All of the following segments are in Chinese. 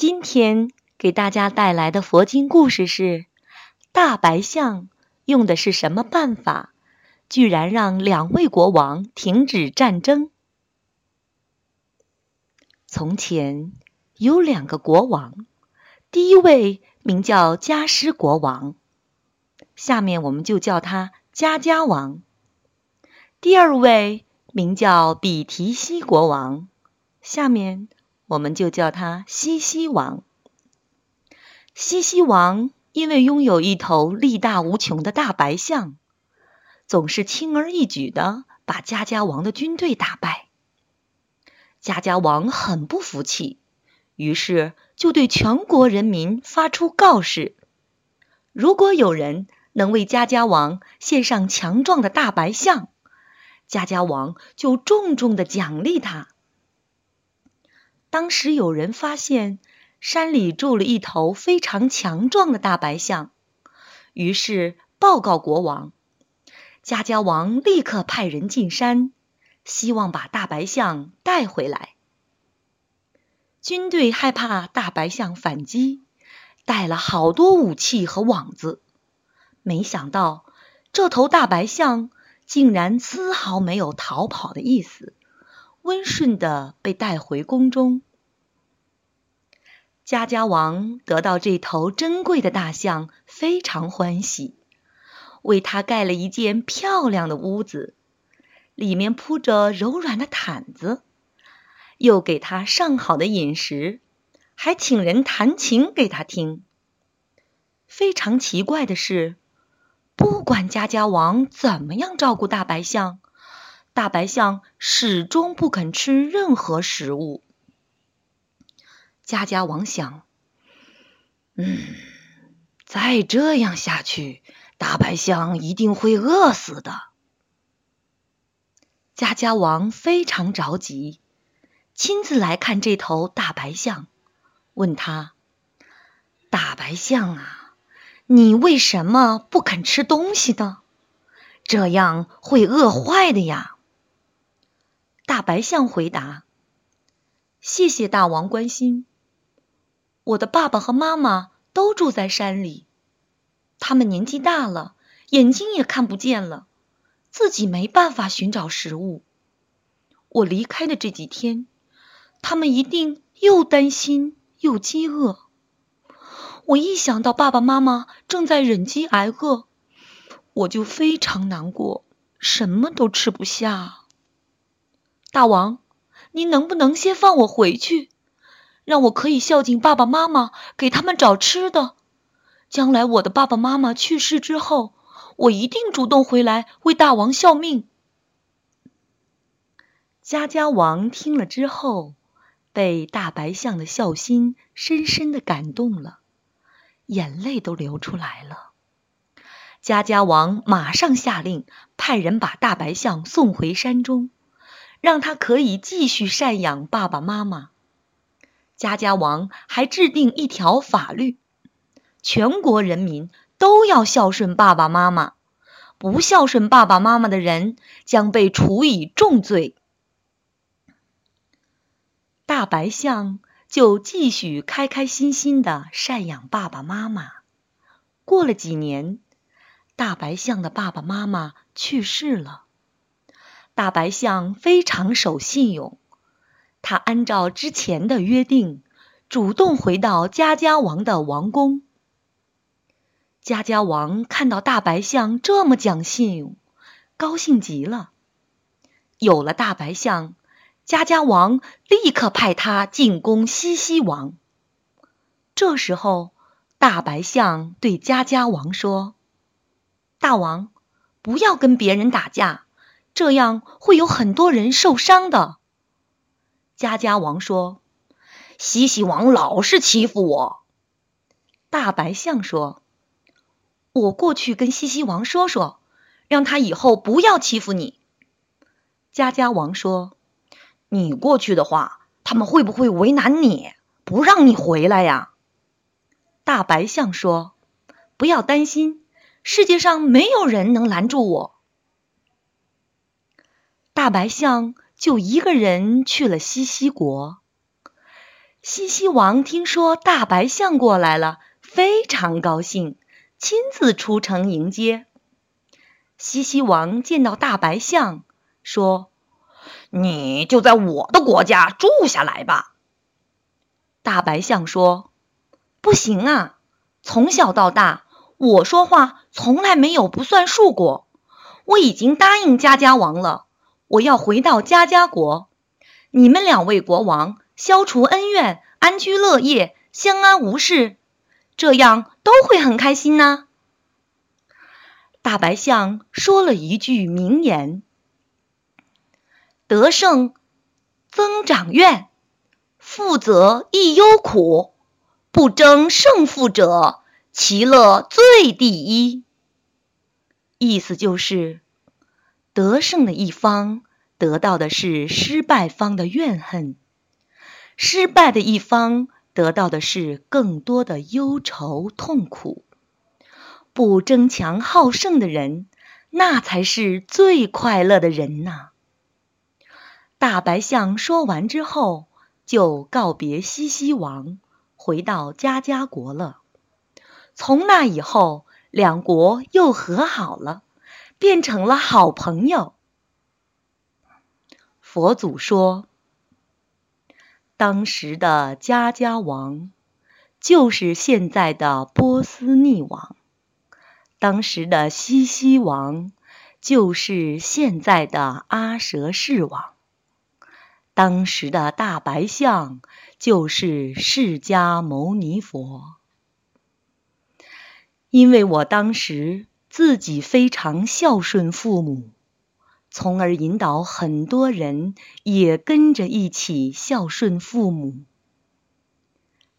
今天给大家带来的佛经故事是：大白象用的是什么办法，居然让两位国王停止战争？从前有两个国王，第一位名叫迦湿国王，下面我们就叫他迦迦王；第二位名叫比提西国王，下面。我们就叫他西西王。西西王因为拥有一头力大无穷的大白象，总是轻而易举的把家家王的军队打败。家家王很不服气，于是就对全国人民发出告示：如果有人能为家家王献上强壮的大白象，家家王就重重的奖励他。当时有人发现山里住了一头非常强壮的大白象，于是报告国王。家家王立刻派人进山，希望把大白象带回来。军队害怕大白象反击，带了好多武器和网子。没想到这头大白象竟然丝毫没有逃跑的意思。温顺的被带回宫中，家家王得到这头珍贵的大象，非常欢喜，为他盖了一间漂亮的屋子，里面铺着柔软的毯子，又给他上好的饮食，还请人弹琴给他听。非常奇怪的是，不管家家王怎么样照顾大白象。大白象始终不肯吃任何食物。家家王想：“嗯，再这样下去，大白象一定会饿死的。”家家王非常着急，亲自来看这头大白象，问他：“大白象啊，你为什么不肯吃东西呢？这样会饿坏的呀！”大白象回答：“谢谢大王关心。我的爸爸和妈妈都住在山里，他们年纪大了，眼睛也看不见了，自己没办法寻找食物。我离开的这几天，他们一定又担心又饥饿。我一想到爸爸妈妈正在忍饥挨饿，我就非常难过，什么都吃不下。”大王，您能不能先放我回去，让我可以孝敬爸爸妈妈，给他们找吃的。将来我的爸爸妈妈去世之后，我一定主动回来为大王效命。家家王听了之后，被大白象的孝心深深的感动了，眼泪都流出来了。家家王马上下令，派人把大白象送回山中。让他可以继续赡养爸爸妈妈。家家王还制定一条法律：全国人民都要孝顺爸爸妈妈，不孝顺爸爸妈妈的人将被处以重罪。大白象就继续开开心心的赡养爸爸妈妈。过了几年，大白象的爸爸妈妈去世了。大白象非常守信用，他按照之前的约定，主动回到家家王的王宫。家家王看到大白象这么讲信用，高兴极了。有了大白象，家家王立刻派他进攻西西王。这时候，大白象对家家王说：“大王，不要跟别人打架。”这样会有很多人受伤的。家家王说：“西西王老是欺负我。”大白象说：“我过去跟西西王说说，让他以后不要欺负你。”家家王说：“你过去的话，他们会不会为难你，不让你回来呀？”大白象说：“不要担心，世界上没有人能拦住我。”大白象就一个人去了西西国。西西王听说大白象过来了，非常高兴，亲自出城迎接。西西王见到大白象，说：“你就在我的国家住下来吧。”大白象说：“不行啊，从小到大，我说话从来没有不算数过。我已经答应家家王了，我要回到家家国。你们两位国王。”消除恩怨，安居乐业，相安无事，这样都会很开心呢。大白象说了一句名言：“得胜增长怨，负则亦忧苦，不争胜负者，其乐最第一。”意思就是，得胜的一方得到的是失败方的怨恨。失败的一方得到的是更多的忧愁痛苦，不争强好胜的人，那才是最快乐的人呐。大白象说完之后，就告别西西王，回到家家国了。从那以后，两国又和好了，变成了好朋友。佛祖说。当时的家家王，就是现在的波斯匿王；当时的西西王，就是现在的阿舍世王；当时的大白象，就是释迦牟尼佛。因为我当时自己非常孝顺父母。从而引导很多人也跟着一起孝顺父母。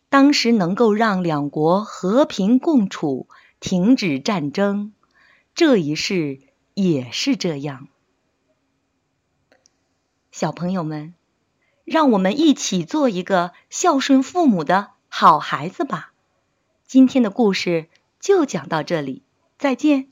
当时能够让两国和平共处、停止战争，这一世也是这样。小朋友们，让我们一起做一个孝顺父母的好孩子吧。今天的故事就讲到这里，再见。